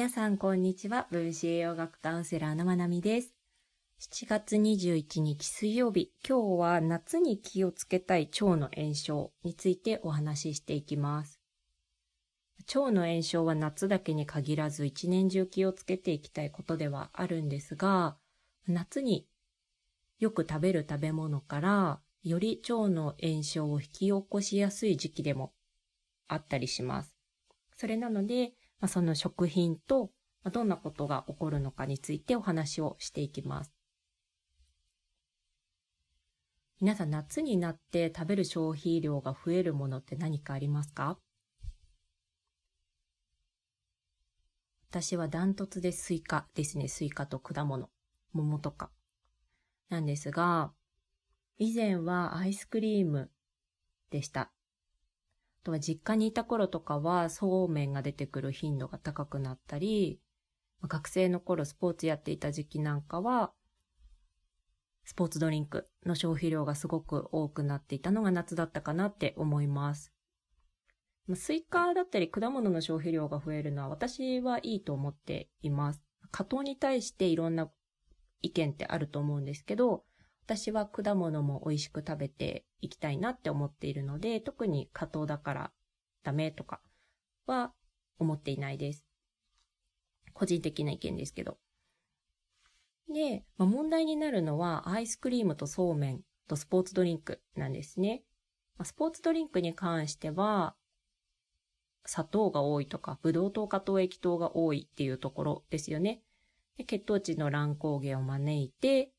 皆さん、こんにちは。分子栄養学カウンセラーのまなみです。7月21日水曜日、今日は夏に気をつけたい腸の炎症についてお話ししていきます。腸の炎症は夏だけに限らず一年中気をつけていきたいことではあるんですが、夏によく食べる食べ物からより腸の炎症を引き起こしやすい時期でもあったりします。それなので、まあ、その食品とどんなことが起こるのかについてお話をしていきます。皆さん夏になって食べる消費量が増えるものって何かありますか？私はダントツでスイカですね。スイカと果物、桃とか。なんですが、以前はアイスクリームでした。とは実家にいた頃とかはそうめんが出てくる頻度が高くなったり、学生の頃スポーツやっていた時期なんかはスポーツドリンクの消費量がすごく多くなっていたのが夏だったかなって思います。スイカだったり果物の消費量が増えるのは私はいいと思っています。加糖に対していろんな意見ってあると思うんですけど、私は果物も美味しく食べていきたいなって思っているので、特に加糖だからダメとかは思っていないです。個人的な意見ですけど。で、まあ、問題になるのはアイスクリームとそうめんとスポーツドリンクなんですね。まあ、スポーツドリンクに関しては、砂糖が多いとか、ブドウ糖果糖液糖が多いっていうところですよね。で血糖値の乱高下を招いて、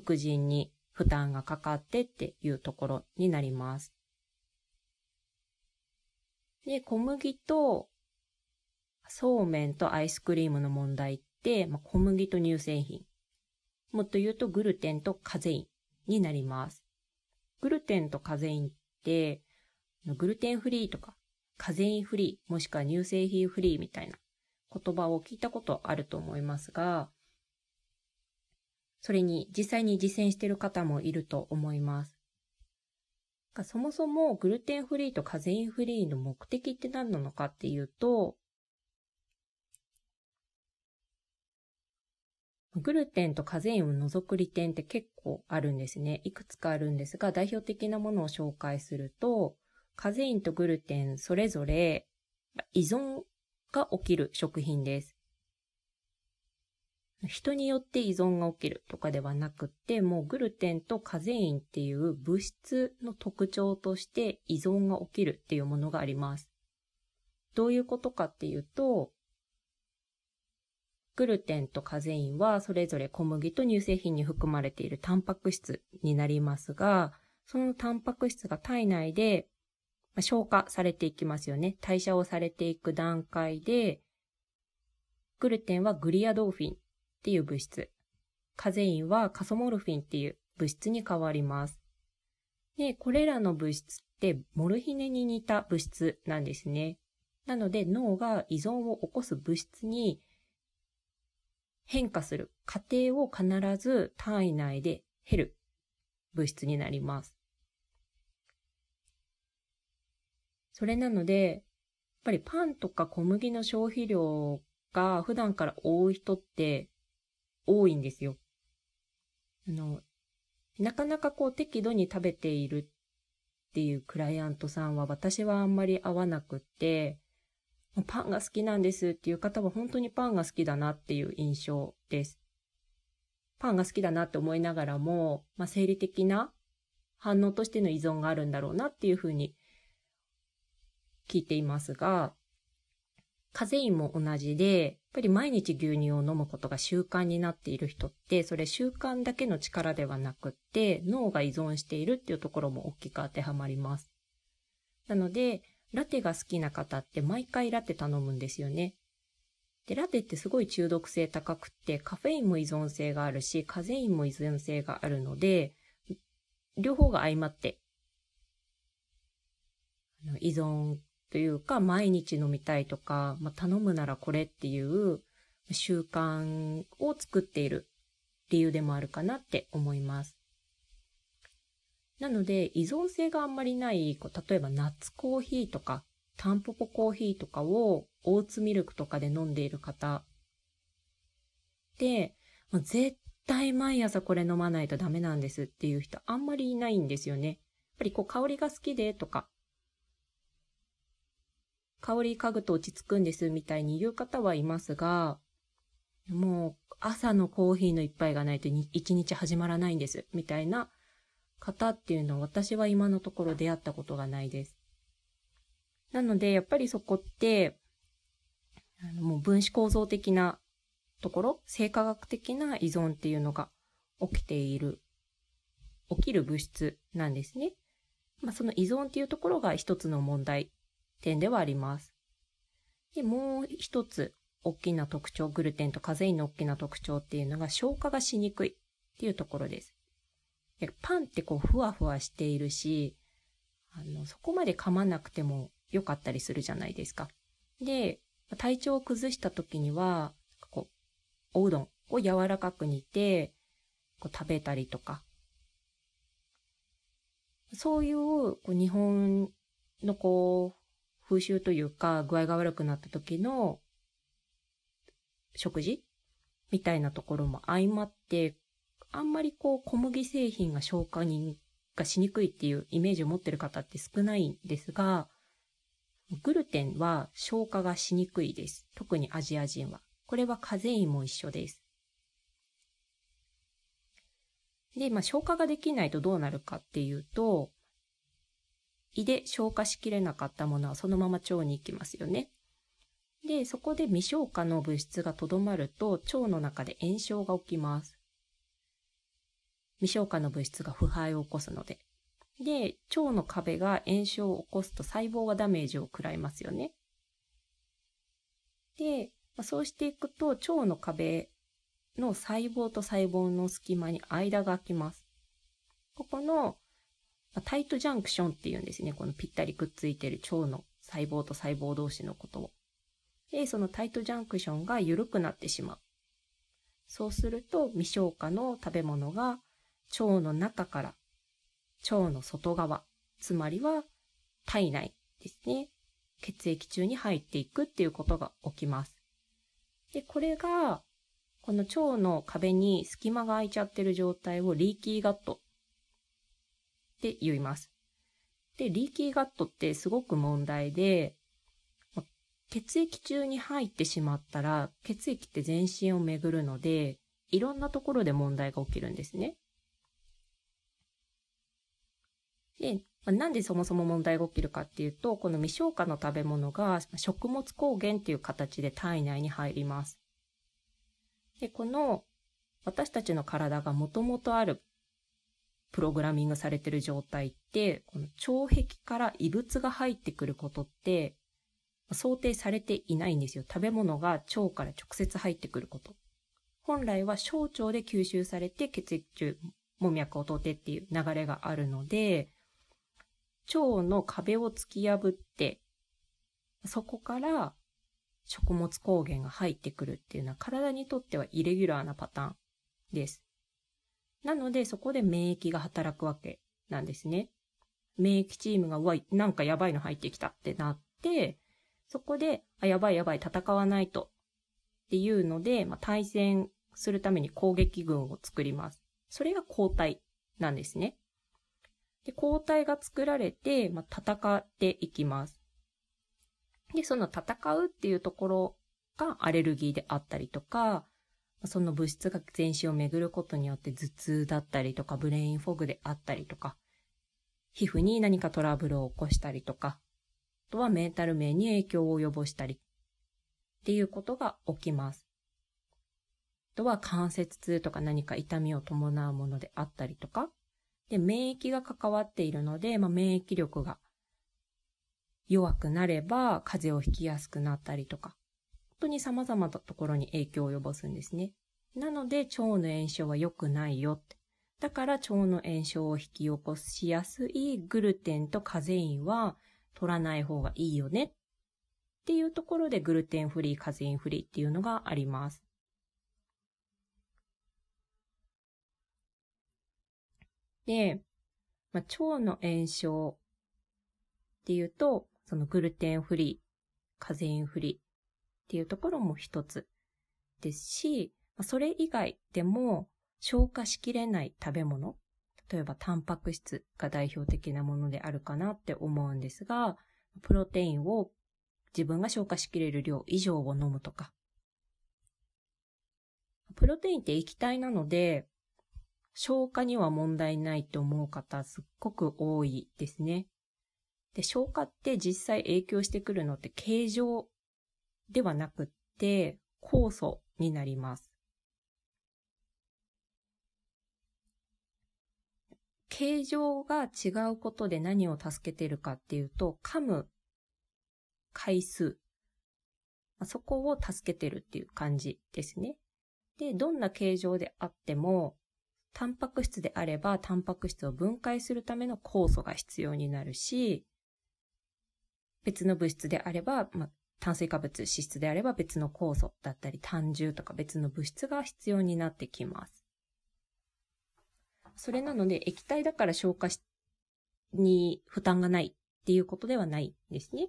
副腎に負担がかかってっていうところになります。で、小麦とそうめんとアイスクリームの問題って、まあ、小麦と乳製品。もっと言うとグルテンとカゼインになります。グルテンとカゼインって、グルテンフリーとか、カゼインフリー、もしくは乳製品フリーみたいな言葉を聞いたことあると思いますが、それに実際に実践している方もいると思います。そもそもグルテンフリーとカゼインフリーの目的って何なのかっていうと、グルテンとカゼインを除く利点って結構あるんですね。いくつかあるんですが、代表的なものを紹介すると、カゼインとグルテンそれぞれ依存が起きる食品です。人によって依存が起きるとかではなくって、もうグルテンとカゼインっていう物質の特徴として依存が起きるっていうものがあります。どういうことかっていうと、グルテンとカゼインはそれぞれ小麦と乳製品に含まれているタンパク質になりますが、そのタンパク質が体内で消化されていきますよね。代謝をされていく段階で、グルテンはグリアドーフィンっていう物質、カゼインはカソモルフィンっていう物質に変わります。で、これらの物質ってモルヒネに似た物質なんですね。なので脳が依存を起こす物質に変化する過程を必ず体内で減る物質になります。それなので、やっぱりパンとか小麦の消費量が普段から多い人って多いんですよ。あの、なかなかこう適度に食べているっていうクライアントさんは私はあんまり合わなくって、パンが好きなんですっていう方は本当にパンが好きだなっていう印象です。パンが好きだなって思いながらも、まあ、生理的な反応としての依存があるんだろうなっていうふうに聞いていますが、カゼインも同じで、ぱり毎日牛乳を飲むことが習慣になっている人って、それ習慣だけの力ではなくって、脳が依存しているっていうところも大きく当てはまります。なので、ラテが好きな方って毎回ラテ頼むんですよね。で、ラテってすごい中毒性高くって、カフェインも依存性があるし、カゼインも依存性があるので、両方が相まって、依存というか、毎日飲みたいとか、まあ、頼むならこれっていう習慣を作っている理由でもあるかなって思います。なので、依存性があんまりない、例えばナッツコーヒーとかタンポポコーヒーとかをオーツミルクとかで飲んでいる方で、もう絶対毎朝これ飲まないとダメなんですっていう人あんまりいないんですよね。やっぱりこう香りが好きでとか、香り嗅ぐと落ち着くんですみたいに言う方はいますが、もう朝のコーヒーの一杯がないと一日始まらないんですみたいな方っていうのは私は今のところ出会ったことがないです。なのでやっぱりそこってあのもう分子構造的なところ、生化学的な依存っていうのが起きている、起きる物質なんですね。まあ、その依存っていうところが一つの問題点ではあります。で、もう一つ大きな特徴、グルテンとカゼインの大きな特徴っていうのが消化がしにくいっていうところです。でパンってこうふわふわしているし、あの、そこまで噛まなくても良かったりするじゃないですか。で、体調を崩した時には、こう、おうどんを柔らかく煮て、こう食べたりとか、そういうこう日本のこう、風習というか、具合が悪くなった時の食事みたいなところも相まって、あんまりこう小麦製品が消化にがしにくいっていうイメージを持ってる方って少ないんですが、グルテンは消化がしにくいです。特にアジア人は。これはカゼインも一緒です。で、まあ、消化ができないとどうなるかっていうと、胃で消化しきれなかったものはそのまま腸に行きますよね。で、そこで未消化の物質がとどまると腸の中で炎症が起きます。未消化の物質が腐敗を起こすので。で、腸の壁が炎症を起こすと細胞がダメージを食らいますよね。で、ま、そうしていくと腸の壁の細胞と細胞の隙間に間が空きます。ここのタイトジャンクションっていうんですね。このぴったりくっついてる腸の細胞と細胞同士のことを。で、そのタイトジャンクションが緩くなってしまう。そうすると未消化の食べ物が腸の中から腸の外側、つまりは体内ですね。血液中に入っていくっていうことが起きます。で、これが、この腸の壁に隙間が空いちゃってる状態をリーキーガットって言います。で、リーキーガットってすごく問題で、血液中に入ってしまったら、血液って全身を巡るので、いろんなところで問題が起きるんですね。で、なんでそもそも問題が起きるかっていうと、この未消化の食べ物が食物抗原っていう形で体内に入ります。で、この私たちの体がもともとあるプログラミングされてる状態って、この腸壁から異物が入ってくることって想定されていないんですよ。食べ物が腸から直接入ってくること。本来は小腸で吸収されて血液中、門脈を通ってっていう流れがあるので、腸の壁を突き破って、そこから食物抗原が入ってくるっていうのは体にとってはイレギュラーなパターンです。なのでそこで免疫が働くわけなんですね。免疫チームが、うわ、なんかやばいの入ってきたってなって、そこで、あ、やばいやばい、戦わないと。っていうので、まあ、対戦するために攻撃軍を作ります。それが抗体なんですね。で、抗体が作られて、まあ、戦っていきます。で、その戦うっていうところがアレルギーであったりとか、その物質が全身を巡ることによって頭痛だったりとか、ブレインフォグであったりとか、皮膚に何かトラブルを起こしたりとか、あとはメンタル面に影響を及ぼしたりっていうことが起きます。あとは関節痛とか何か痛みを伴うものであったりとか、で、免疫が関わっているので、まあ、免疫力が弱くなれば風邪をひきやすくなったりとか、当に様々なところに影響を及ぼすんですね。なので、腸の炎症は良くないよって。だから腸の炎症を引き起こしやすいグルテンとカゼインは取らない方がいいよねっていうところでグルテンフリー、カゼインフリーっていうのがあります。で、まあ、腸の炎症っていうと、そのグルテンフリー、カゼインフリーっていうところも一つですし、それ以外でも消化しきれない食べ物、例えばタンパク質が代表的なものであるかなって思うんですが、プロテインを自分が消化しきれる量以上を飲むとか。プロテインって液体なので、消化には問題ないと思う方すっごく多いですね。で、消化って実際影響してくるのって形状ではなくって、酵素になります。形状が違うことで何を助けてるかっていうと、噛む回数。そこを助けてるっていう感じですね。で、どんな形状であっても、タンパク質であれば、タンパク質を分解するための酵素が必要になるし、別の物質であれば、まあ、炭水化物、脂質であれば別の酵素だったり、単重とか別の物質が必要になってきます。それなので、液体だから消化しに負担がないっていうことではないんですね。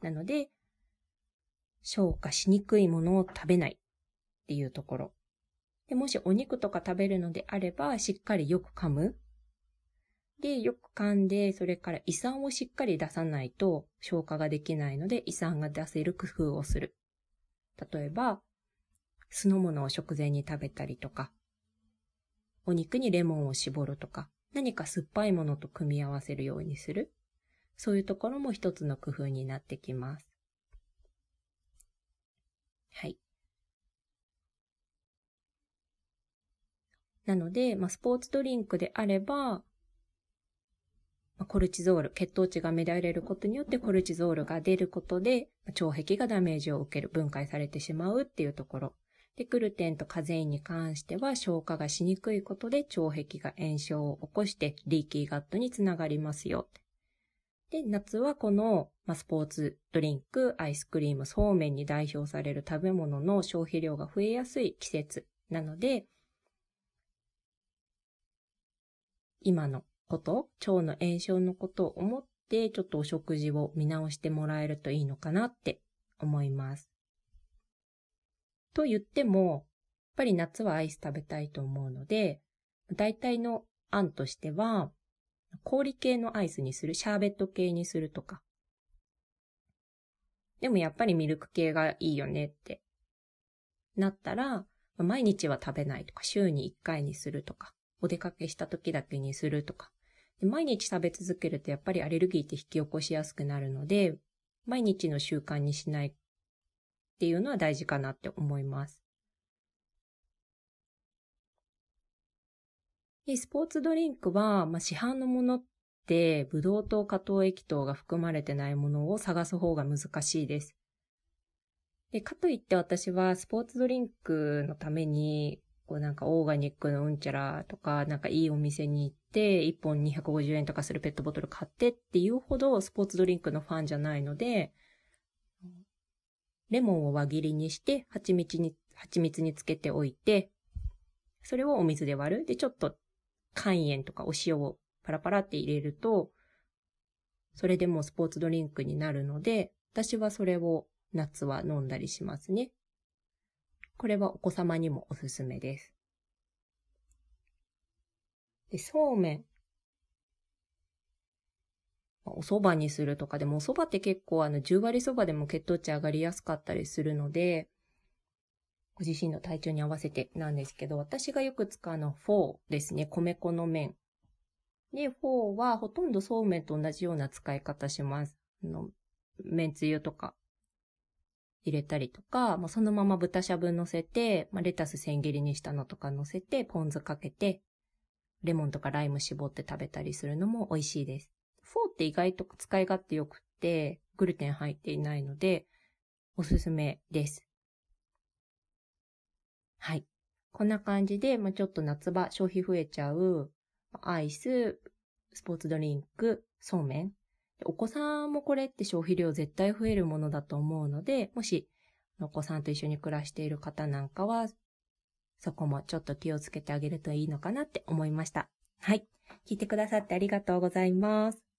なので、消化しにくいものを食べないっていうところ。でもしお肉とか食べるのであれば、しっかりよく噛む。で、よく噛んで、それから胃酸をしっかり出さないと消化ができないので、胃酸が出せる工夫をする。例えば、酢の物を食前に食べたりとか、お肉にレモンを絞るとか、何か酸っぱいものと組み合わせるようにする。そういうところも一つの工夫になってきます。はい。なので、まあ、スポーツドリンクであれば、コルチゾール、血糖値が乱れることによってコルチゾールが出ることで、腸壁がダメージを受ける、分解されてしまうっていうところ。で、グルテンとカゼインに関しては消化がしにくいことで腸壁が炎症を起こしてリーキーガットにつながりますよ。で、夏はこの、まあ、スポーツドリンク、アイスクリーム、そうめんに代表される食べ物の消費量が増えやすい季節なので、今のこと、腸の炎症のことを思って、ちょっとお食事を見直してもらえるといいのかなって思います。と言っても、やっぱり夏はアイス食べたいと思うので、大体の案としては、氷系のアイスにする、シャーベット系にするとか。でもやっぱりミルク系がいいよねってなったら、毎日は食べないとか、週に1回にするとか、お出かけした時だけにするとか。毎日食べ続けるとやっぱりアレルギーって引き起こしやすくなるので、毎日の習慣にしないっていうのは大事かなって思います。で、スポーツドリンクは、まあ、市販のものって、ブドウ糖、果糖液糖が含まれてないものを探す方が難しいです。で、かといって私はスポーツドリンクのために、こうなんかオーガニックのうんちゃらとか、なんかいいお店に行って、1本250円とかするペットボトル買ってっていうほどスポーツドリンクのファンじゃないので、レモンを輪切りにして、蜂蜜に、蜂蜜につけておいて、それをお水で割る。で、ちょっと肝炎とかお塩をパラパラって入れると、それでもスポーツドリンクになるので、私はそれを夏は飲んだりしますね。これはお子様にもおすすめです。で、そうめん。お蕎麦にするとかでも、お蕎麦って結構あの10割蕎麦でも血糖値上がりやすかったりするので、ご自身の体調に合わせてなんですけど、私がよく使うのはフォーですね。米粉の麺。で、フォーはほとんどそうめんと同じような使い方します。あの、麺つゆとか入れたりとか、まあ、そのまま豚しゃぶ乗せて、まあ、レタス千切りにしたのとか乗せて、ポン酢かけて、レモンとかライム絞って食べたりするのも美味しいです。フォーって意外と使い勝手良くって、グルテン入っていないので、おすすめです。はい。こんな感じで、まあ、ちょっと夏場消費増えちゃう、アイス、スポーツドリンク、そうめん。お子さんもこれって消費量絶対増えるものだと思うので、もしお子さんと一緒に暮らしている方なんかは、そこもちょっと気をつけてあげるといいのかなって思いました。はい。聞いてくださってありがとうございます。